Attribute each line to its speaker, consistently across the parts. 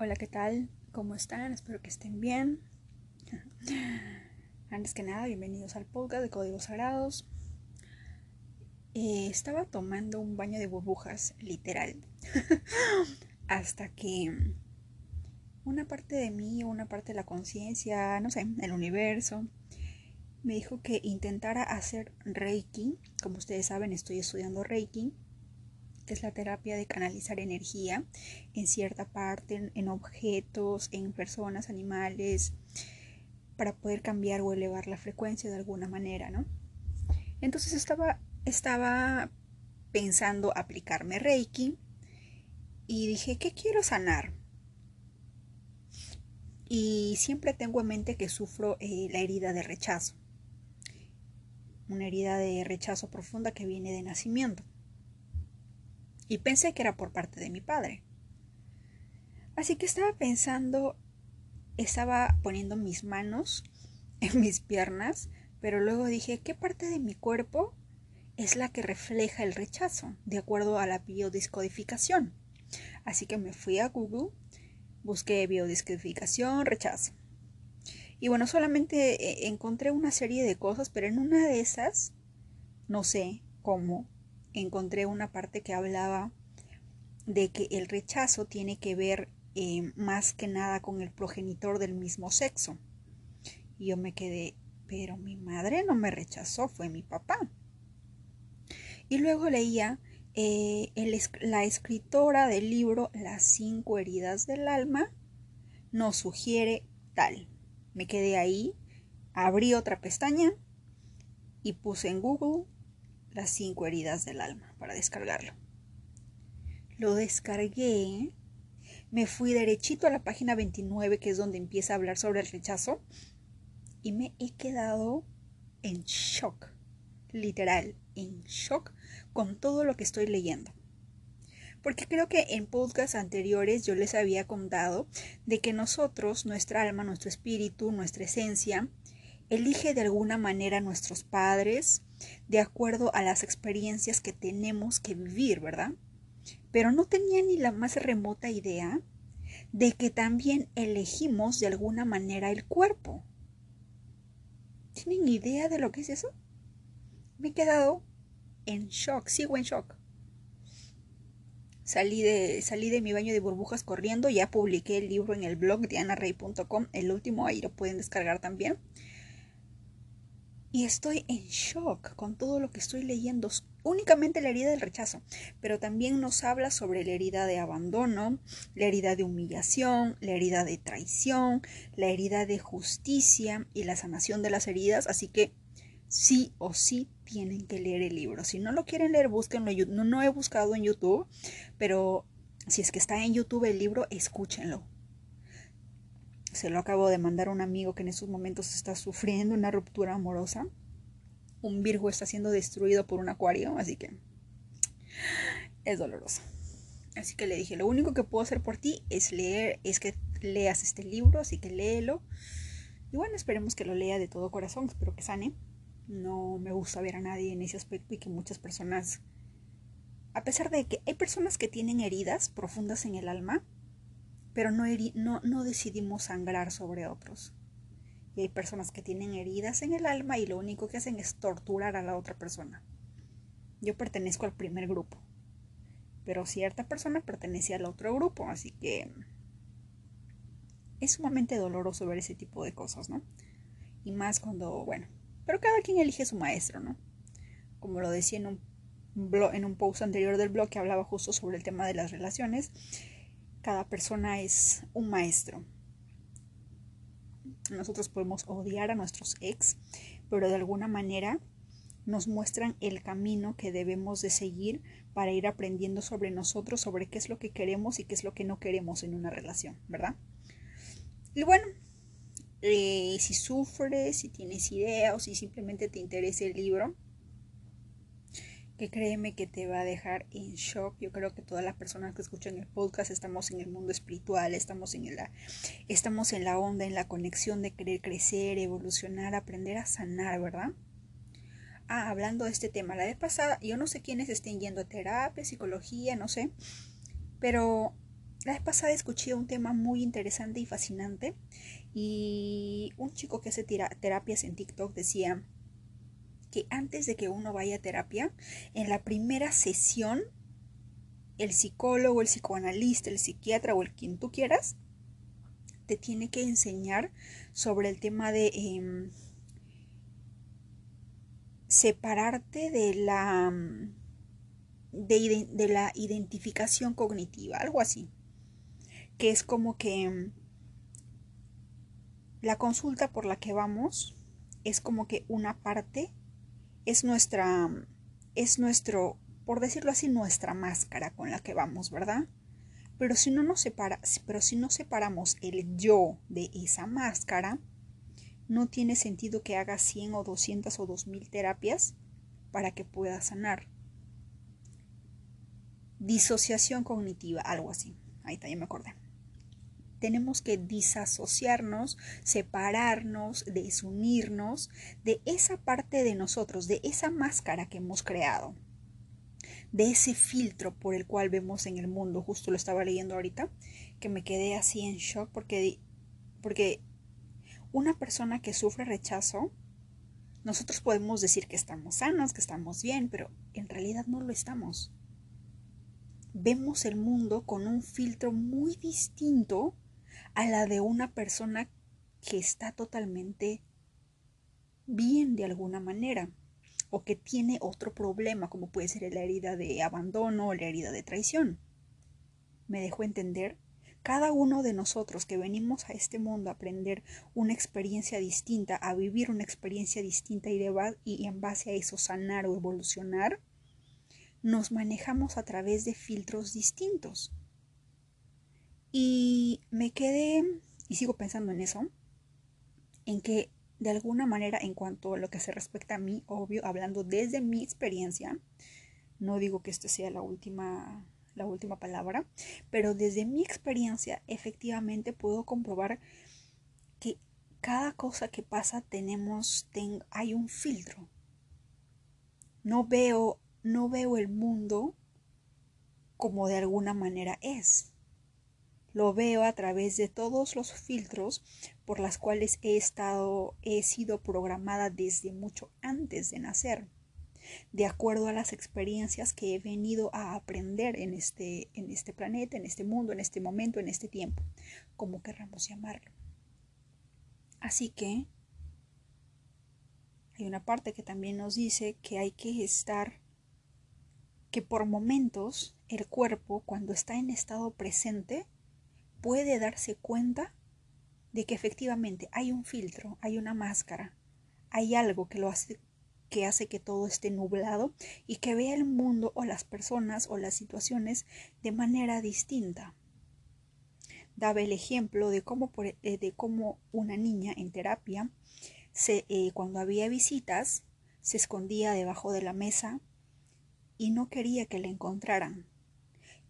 Speaker 1: Hola, ¿qué tal? ¿Cómo están? Espero que estén bien. Antes que nada, bienvenidos al podcast de Códigos Sagrados. Eh, estaba tomando un baño de burbujas, literal, hasta que una parte de mí, una parte de la conciencia, no sé, el universo, me dijo que intentara hacer Reiki. Como ustedes saben, estoy estudiando Reiki es la terapia de canalizar energía en cierta parte, en, objetos, en personas, animales, para poder cambiar o elevar la frecuencia de alguna manera, ¿no? Entonces estaba, estaba pensando aplicarme Reiki y dije, ¿qué quiero sanar? Y siempre tengo en mente que sufro eh, la herida de rechazo, una herida de rechazo profunda que viene de nacimiento y pensé que era por parte de mi padre. Así que estaba pensando, estaba poniendo mis manos en mis piernas, pero luego dije, ¿qué parte de mi cuerpo es la que refleja el rechazo, de acuerdo a la biodiscodificación? Así que me fui a Google, busqué biodiscodificación, rechazo. Y bueno, solamente eh, encontré una serie de cosas, pero en una de esas, no sé cómo, encontré una parte que hablaba de que el rechazo tiene que ver eh, más que nada con el progenitor del mismo sexo. Y yo me quedé, pero mi madre no me rechazó, fue mi papá. Y luego leía eh, la escritora del libro Las cinco heridas del alma nos sugiere tal. Me quedé ahí, abrí otra pestaña y puse en Google las cinco heridas del alma para descargarlo. Lo descargué, me fui derechito a la página 29, que es donde empieza a hablar sobre el rechazo, y me he quedado en shock, literal, en shock con todo lo que estoy leyendo. Porque creo que en podcasts anteriores yo les había contado de que nosotros, nuestra alma, nuestro espíritu, nuestra esencia, elige de alguna manera a nuestros padres de acuerdo a las experiencias que tenemos que vivir, ¿verdad? Pero no tenía ni la más remota idea de que también elegimos de alguna manera el cuerpo. ¿Tienen idea de lo que es eso? Me he quedado en shock, sigo en shock. Salí de, salí de mi baño de burbujas corriendo, ya publiqué el libro en el blog dianarey.com, el último ahí lo pueden descargar también. Y estoy en shock con todo lo que estoy leyendo. Únicamente la herida del rechazo, pero también nos habla sobre la herida de abandono, la herida de humillación, la herida de traición, la herida de justicia y la sanación de las heridas. Así que sí o sí tienen que leer el libro. Si no lo quieren leer, búsquenlo. No, no he buscado en YouTube, pero si es que está en YouTube el libro, escúchenlo se lo acabo de mandar a un amigo que en estos momentos está sufriendo una ruptura amorosa. Un Virgo está siendo destruido por un acuario, así que es doloroso. Así que le dije, lo único que puedo hacer por ti es leer, es que leas este libro, así que léelo. Y bueno, esperemos que lo lea de todo corazón, espero que sane. No me gusta ver a nadie en ese aspecto y que muchas personas, a pesar de que hay personas que tienen heridas profundas en el alma, pero no, decidimos sangrar sobre otros. Y hay personas que tienen heridas en el alma y lo único que hacen es torturar a la otra persona. Yo pertenezco al primer grupo, pero cierta persona pertenece al otro grupo, así que es sumamente doloroso ver ese tipo de cosas, ¿no? Y más cuando, bueno, pero cada quien elige su maestro, ¿no? Como lo decía en un, en un post anterior del blog que hablaba justo sobre el tema de las relaciones, cada persona es un maestro. Nosotros podemos odiar a nuestros ex, pero de alguna manera nos muestran el camino que debemos de seguir para ir aprendiendo sobre nosotros, sobre qué es lo que queremos y qué es lo que no queremos en una relación, ¿verdad? Y bueno, eh, si sufres, si tienes idea o si simplemente te interesa el libro, que créeme que te va a dejar en shock. Yo creo que todas las personas que escuchan el podcast estamos en el mundo espiritual, estamos en la, estamos en la onda, en la conexión de querer crecer, evolucionar, aprender a sanar, ¿verdad? Ah, hablando de este tema, la vez pasada, yo no sé quiénes estén yendo a terapia, psicología, no sé, pero La vez pasada escuché un tema muy interesante y fascinante y un chico que hace terapias en TikTok decía antes de que uno vaya a terapia, en la primera sesión, el psicólogo, el psicoanalista, el psiquiatra o el quien tú quieras, te tiene que enseñar sobre el tema de em, separarte de la, de, de la identificación cognitiva, algo así, que es como que em, la consulta por la que vamos es como que una parte es nuestra, es nuestro, por decirlo así, nuestra máscara con la que vamos, ¿verdad? Pero si no nos separa, pero si no separamos el yo de esa máscara, no tiene sentido que haga 100 o 200 o 2000 terapias para que pueda sanar. Disociación cognitiva, algo así. Ahí está, ya me acordé tenemos que disasociarnos, separarnos, desunirnos de esa parte de nosotros, de esa máscara que hemos creado, de ese filtro por el cual vemos en el mundo. Justo lo estaba leyendo ahorita, que me quedé así en shock porque, porque una persona que sufre rechazo, nosotros podemos decir que estamos sanos, que estamos bien, pero en realidad no lo estamos. Vemos el mundo con un filtro muy distinto a la de una persona que está totalmente bien de alguna manera o que tiene otro problema como puede ser la herida de abandono o la herida de traición. ¿Me dejo entender? Cada uno de nosotros que venimos a este mundo a aprender una experiencia distinta, a vivir una experiencia distinta y, y en base a eso sanar o evolucionar, nos manejamos a través de filtros distintos. Y me quedé, y sigo pensando en eso, en que de alguna manera en cuanto a lo que se respecta a mí, obvio, hablando desde mi experiencia, no digo que esto sea la última la última palabra, pero desde mi experiencia efectivamente puedo comprobar que cada cosa que pasa tenemos hay un filtro. No veo no veo el mundo como de alguna manera es. Lo veo a través de todos los filtros por las cuales he estado, he sido programada desde mucho antes de nacer, de acuerdo a las experiencias que he venido a aprender en este, en este planeta, en este mundo, en este momento, en este tiempo, como querramos llamarlo. Así que hay una parte que también nos dice que hay que estar, que por momentos el cuerpo, cuando está en estado presente, puede darse cuenta de que efectivamente hay un filtro, hay una máscara, hay algo que lo hace que hace que todo esté nublado y que vea el mundo o las personas o las situaciones de manera distinta. Daba el ejemplo de cómo, por, eh, de cómo una niña en terapia, se, eh, cuando había visitas, se escondía debajo de la mesa y no quería que la encontraran.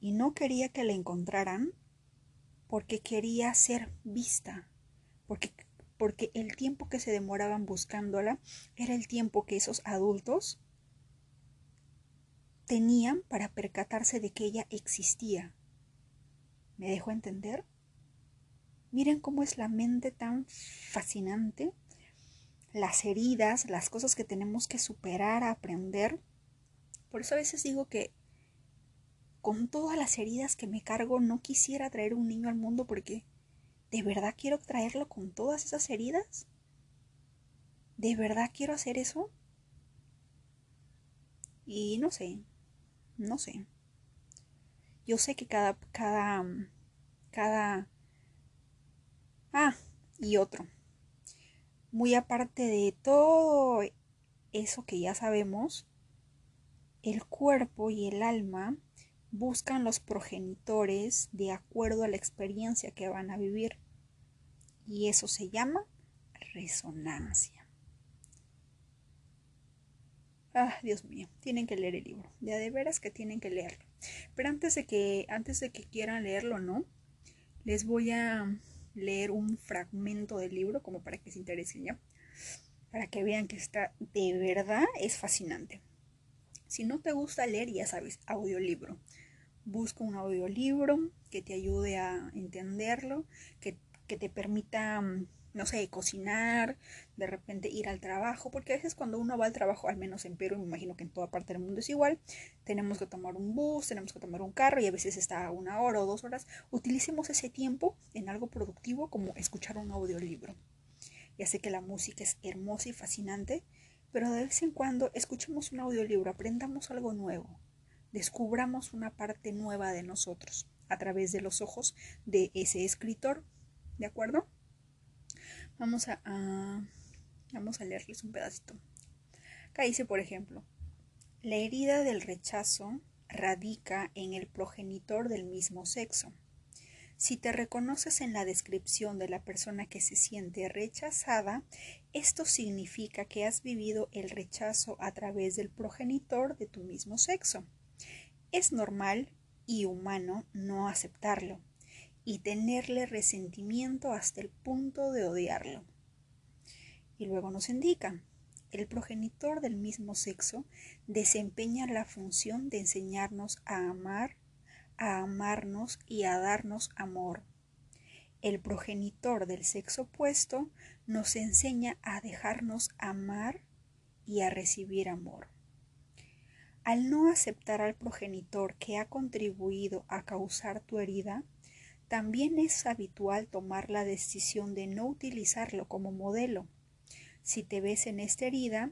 Speaker 1: Y no quería que la encontraran porque quería ser vista, porque, porque el tiempo que se demoraban buscándola era el tiempo que esos adultos tenían para percatarse de que ella existía. ¿Me dejo entender? Miren cómo es la mente tan fascinante, las heridas, las cosas que tenemos que superar, aprender. Por eso a veces digo que con todas las heridas que me cargo, no quisiera traer un niño al mundo porque ¿de verdad quiero traerlo con todas esas heridas? ¿De verdad quiero hacer eso? Y no sé, no sé. Yo sé que cada, cada, cada... Ah, y otro. Muy aparte de todo eso que ya sabemos, el cuerpo y el alma buscan los progenitores de acuerdo a la experiencia que van a vivir. Y eso se llama resonancia. Ah, Dios mío, tienen que leer el libro. Ya de veras que tienen que leerlo. Pero antes de que, antes de que quieran leerlo, ¿no? Les voy a leer un fragmento del libro como para que se interesen ya. Para que vean que está de verdad es fascinante. Si no te gusta leer, ya sabes, audiolibro. Busca un audiolibro que te ayude a entenderlo, que, que te permita mm, no sé, cocinar, de repente ir al trabajo, porque a veces cuando uno va al trabajo, al menos en Perú, me imagino que en toda parte del mundo es igual, tenemos que tomar un bus, tenemos que tomar un carro y a veces está una hora o dos horas. Utilicemos ese tiempo en algo productivo como escuchar un audiolibro. Ya sé que la música es hermosa y fascinante, pero de vez en cuando escuchemos un audiolibro, aprendamos algo nuevo, descubramos una parte nueva de nosotros a través de los ojos de ese escritor, ¿de acuerdo? Vamos a, vamos a leerles un pedacito. Acá dice, por ejemplo, la herida del rechazo radica en el progenitor del mismo sexo. Si te reconoces en la descripción de la persona que se siente rechazada, esto significa que has vivido el rechazo a través del progenitor de tu mismo sexo. Es normal y humano no aceptarlo, y tenerle resentimiento hasta el punto de odiarlo. Y luego nos indica, el progenitor del mismo sexo desempeña la función de enseñarnos a amar, a amarnos y a darnos amor. El progenitor del sexo opuesto nos enseña a dejarnos amar y a recibir amor. Al no aceptar al progenitor que ha contribuido a causar tu herida, también es habitual tomar la decisión de no utilizarlo como modelo. Si te ves en esta herida,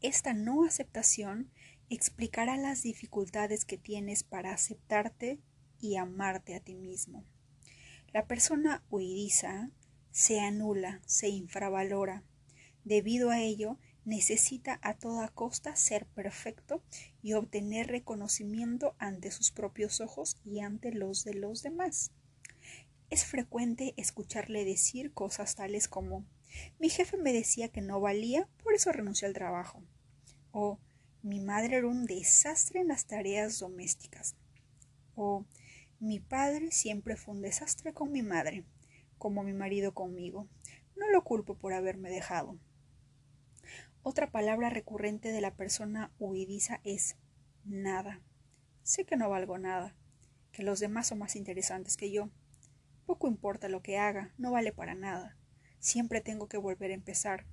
Speaker 1: esta no aceptación explicará las dificultades que tienes para aceptarte y amarte a ti mismo. La persona huidiza se anula, se infravalora. Debido a ello, necesita a toda costa ser perfecto y obtener reconocimiento ante sus propios ojos y ante los de los demás. Es frecuente escucharle decir cosas tales como mi jefe me decía que no valía, por eso renuncié al trabajo. O mi madre era un desastre en las tareas domésticas. O mi padre siempre fue un desastre con mi madre, como mi marido conmigo. No lo culpo por haberme dejado. Otra palabra recurrente de la persona huidiza es nada. Sé que no valgo nada, que los demás son más interesantes que yo. Poco importa lo que haga, no vale para nada. Siempre tengo que volver a empezar.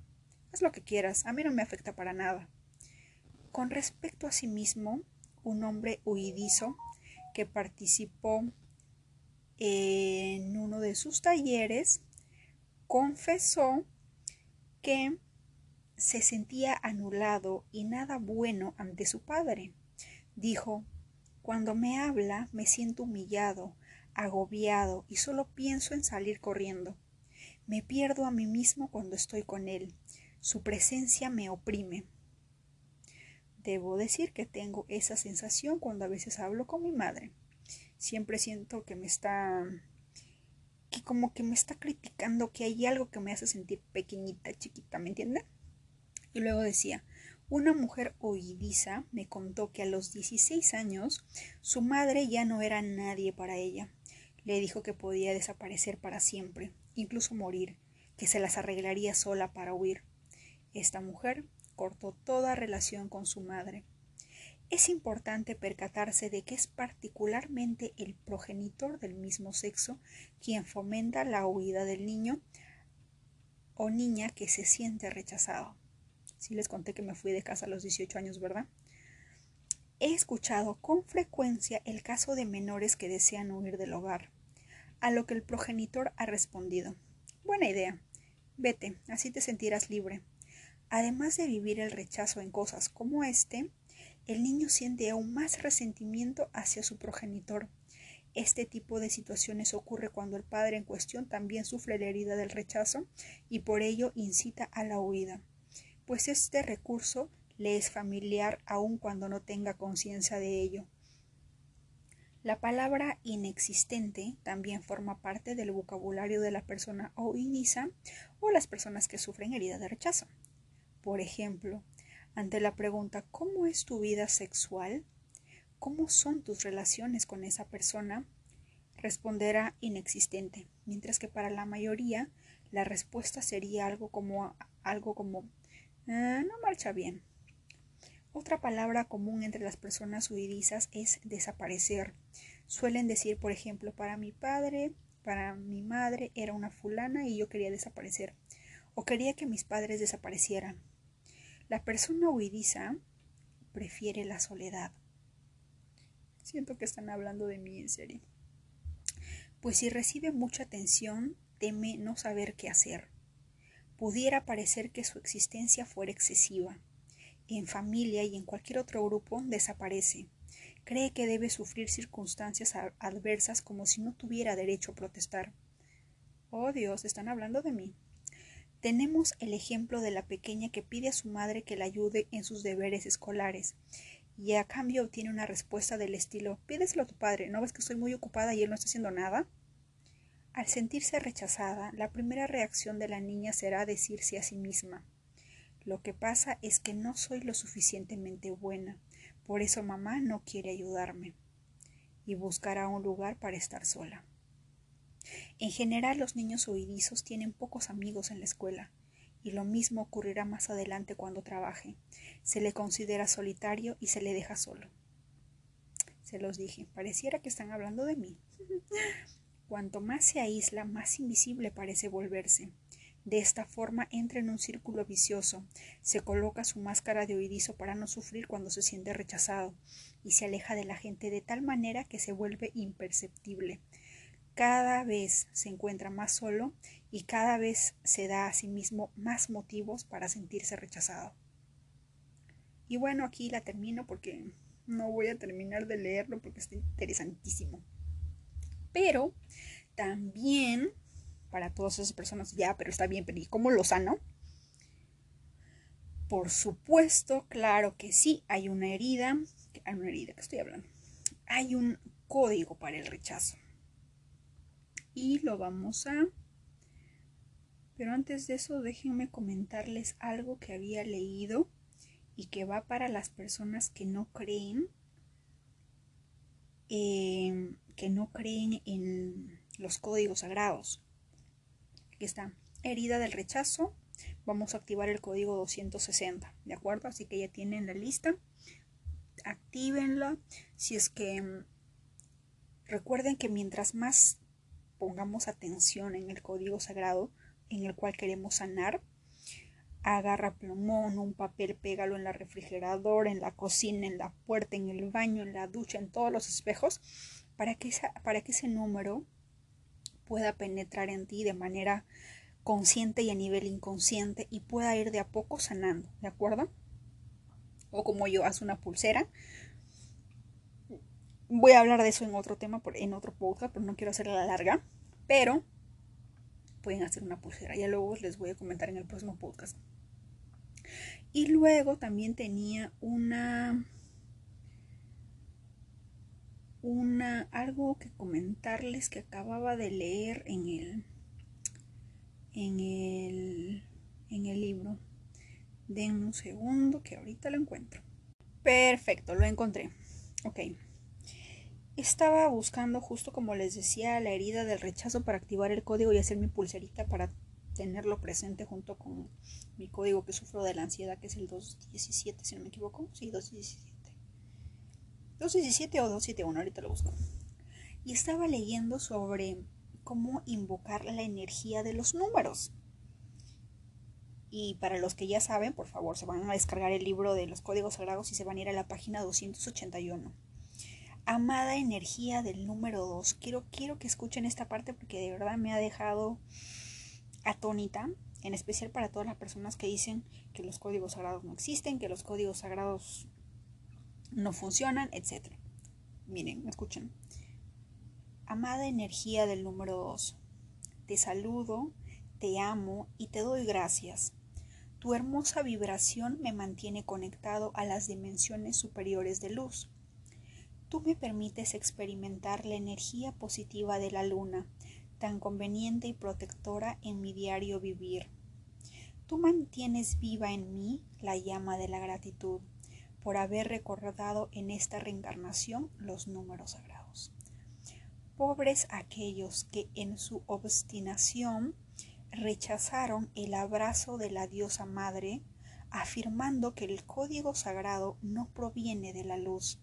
Speaker 1: Haz lo que quieras, a mí no me afecta para nada. Con respecto a sí mismo, un hombre huidizo que participó en uno de sus talleres confesó que se sentía anulado y nada bueno ante su padre. Dijo Cuando me habla me siento humillado, agobiado y solo pienso en salir corriendo. Me pierdo a mí mismo cuando estoy con él. Su presencia me oprime. Debo decir que tengo esa sensación cuando a veces hablo con mi madre. Siempre siento que me está que como que me está criticando, que hay algo que me hace sentir pequeñita, chiquita, ¿me entiende? Y luego decía, una mujer oidiza me contó que a los 16 años su madre ya no era nadie para ella. Le dijo que podía desaparecer para siempre, incluso morir, que se las arreglaría sola para huir. Esta mujer cortó toda relación con su madre. Es importante percatarse de que es particularmente el progenitor del mismo sexo quien fomenta la huida del niño o niña que se siente rechazado. Sí les conté que me fui de casa a los 18 años, ¿verdad? He escuchado con frecuencia el caso de menores que desean huir del hogar, a lo que el progenitor ha respondido. Buena idea. Vete, así te sentirás libre. Además de vivir el rechazo en cosas como este, el niño siente aún más resentimiento hacia su progenitor. Este tipo de situaciones ocurre cuando el padre en cuestión también sufre la herida del rechazo y por ello incita a la huida pues este recurso le es familiar aun cuando no tenga conciencia de ello. La palabra inexistente también forma parte del vocabulario de la persona oidiza o las personas que sufren herida de rechazo. Por ejemplo, ante la pregunta ¿cómo es tu vida sexual? ¿Cómo son tus relaciones con esa persona? responderá inexistente, mientras que para la mayoría la respuesta sería algo como algo como Ah, no marcha bien. Otra palabra común entre las personas huidizas es desaparecer. Suelen decir, por ejemplo, para mi padre, para mi madre era una fulana y yo quería desaparecer. O quería que mis padres desaparecieran. La persona huidiza prefiere la soledad. Siento que están hablando de mí en serio. Pues si recibe mucha atención, teme no saber qué hacer. Pudiera parecer que su existencia fuera excesiva. En familia y en cualquier otro grupo desaparece. Cree que debe sufrir circunstancias adversas como si no tuviera derecho a protestar. Oh Dios, están hablando de mí. Tenemos el ejemplo de la pequeña que pide a su madre que la ayude en sus deberes escolares y a cambio obtiene una respuesta del estilo pídeselo a tu padre, ¿no ves que estoy muy ocupada y él no está haciendo nada? Al sentirse rechazada, la primera reacción de la niña será decirse a sí misma Lo que pasa es que no soy lo suficientemente buena, por eso mamá no quiere ayudarme, y buscará un lugar para estar sola. En general los niños huidizos tienen pocos amigos en la escuela, y lo mismo ocurrirá más adelante cuando trabaje. Se le considera solitario y se le deja solo. Se los dije, pareciera que están hablando de mí. Cuanto más se aísla, más invisible parece volverse. De esta forma entra en un círculo vicioso, se coloca su máscara de oidizo para no sufrir cuando se siente rechazado, y se aleja de la gente de tal manera que se vuelve imperceptible. Cada vez se encuentra más solo y cada vez se da a sí mismo más motivos para sentirse rechazado. Y bueno, aquí la termino porque no voy a terminar de leerlo porque está interesantísimo. Pero también, para todas esas personas, ya, pero está bien, pero ¿y cómo lo sano? Por supuesto, claro que sí, hay una herida, hay una herida que estoy hablando. Hay un código para el rechazo. Y lo vamos a pero antes de eso, déjenme comentarles algo que había leído y que va para las personas que no creen, em, que no creen en los códigos sagrados. Aquí está, herida del rechazo. Vamos a activar el código 260, ¿de acuerdo? Así que ya tienen la lista. Actívenla. Si es que em, recuerden que mientras más pongamos atención en el código sagrado, en el cual queremos sanar, agarra plumón, un papel, pégalo en la refrigeradora, en la cocina, en la puerta, en el baño, en la ducha, en todos los espejos, para que, para que ese número pueda penetrar en ti de manera consciente y a nivel inconsciente y pueda ir de a poco sanando, ¿de acuerdo? O como yo, haz una pulsera. Voy a hablar de eso en otro tema, en otro podcast, pero no quiero hacerla larga. Pero pueden hacer una pulsera. Ya luego les voy a comentar en el próximo podcast. Y luego también tenía una una algo que comentarles que acababa de leer en el en el en el libro. Den un segundo que ahorita lo encuentro. Perfecto, lo encontré. Ok. Estaba buscando justo como les decía la herida del rechazo para activar el código y hacer mi pulserita para tenerlo presente junto con mi código que sufro de la ansiedad que es el 217 si no me equivoco. Sí, 217. 217 o 271, ahorita lo busco. Y estaba leyendo sobre cómo invocar la energía de los números. Y para los que ya saben, por favor, se van a descargar el libro de los códigos sagrados y se van a ir a la página 281. Amada energía del número 2. Quiero, quiero que escuchen esta parte porque de verdad me ha dejado atónita, en especial para todas las personas que dicen que los códigos sagrados no existen, que los códigos sagrados no funcionan, etc. Miren, escuchen. Amada energía del número 2. Te saludo, te amo y te doy gracias. Tu hermosa vibración me mantiene conectado a las dimensiones superiores de luz tú me permites experimentar la energía positiva de la luna, tan conveniente y protectora en mi diario vivir. Tú mantienes viva en mí la llama de la gratitud por haber recordado en esta reencarnación los números sagrados. Pobres aquellos que en su obstinación rechazaron el abrazo de la diosa madre afirmando que el código sagrado no proviene de la luz.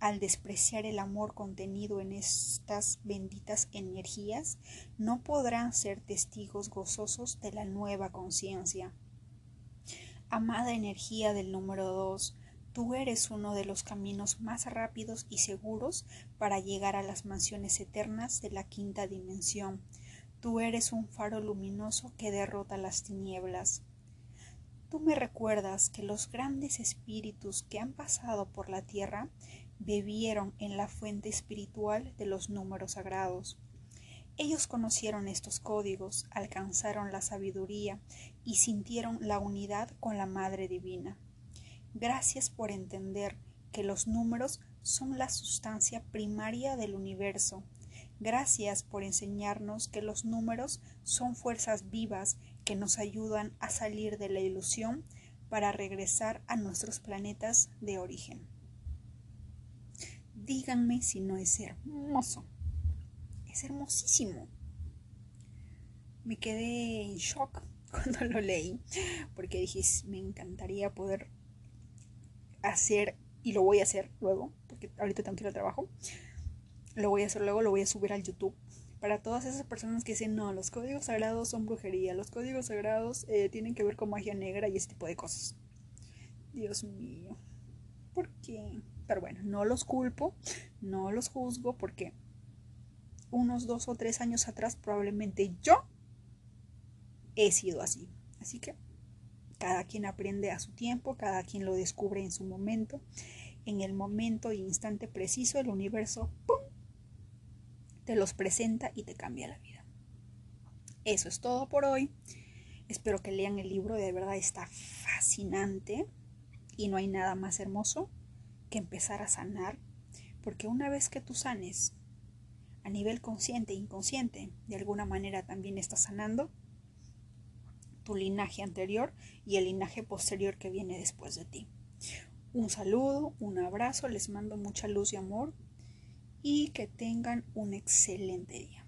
Speaker 1: Al despreciar el amor contenido en estas benditas energías, no podrán ser testigos gozosos de la nueva conciencia. Amada energía del número 2, tú eres uno de los caminos más rápidos y seguros para llegar a las mansiones eternas de la quinta dimensión. Tú eres un faro luminoso que derrota las tinieblas. Tú me recuerdas que los grandes espíritus que han pasado por la tierra bebieron en la fuente espiritual de los números sagrados. Ellos conocieron estos códigos, alcanzaron la sabiduría y sintieron la unidad con la Madre Divina. Gracias por entender que los números son la sustancia primaria del universo. Gracias por enseñarnos que los números son fuerzas vivas que nos ayudan a salir de la ilusión para regresar a nuestros planetas de origen. Díganme si no es hermoso. Es hermosísimo. Me quedé en shock cuando lo leí, porque dije, me encantaría poder hacer, y lo voy a hacer luego, porque ahorita tengo que ir al trabajo, lo voy a hacer luego, lo voy a subir al YouTube. Para todas esas personas que dicen, no, los códigos sagrados son brujería, los códigos sagrados eh, tienen que ver con magia negra y ese tipo de cosas. Dios mío, ¿por qué? Pero bueno, no los culpo, no los juzgo porque unos dos o tres años atrás probablemente yo he sido así. Así que cada quien aprende a su tiempo, cada quien lo descubre en su momento. En el momento e instante preciso, el universo te los presenta y te cambia la vida. Eso es todo por hoy. Espero que lean el libro, de verdad está fascinante y no hay nada más hermoso que empezar a sanar, porque una vez que tú sanes a nivel consciente e inconsciente, de alguna manera también estás sanando tu linaje anterior y el linaje posterior que viene después de ti. Un saludo, un abrazo, les mando mucha luz y amor y que tengan un excelente día.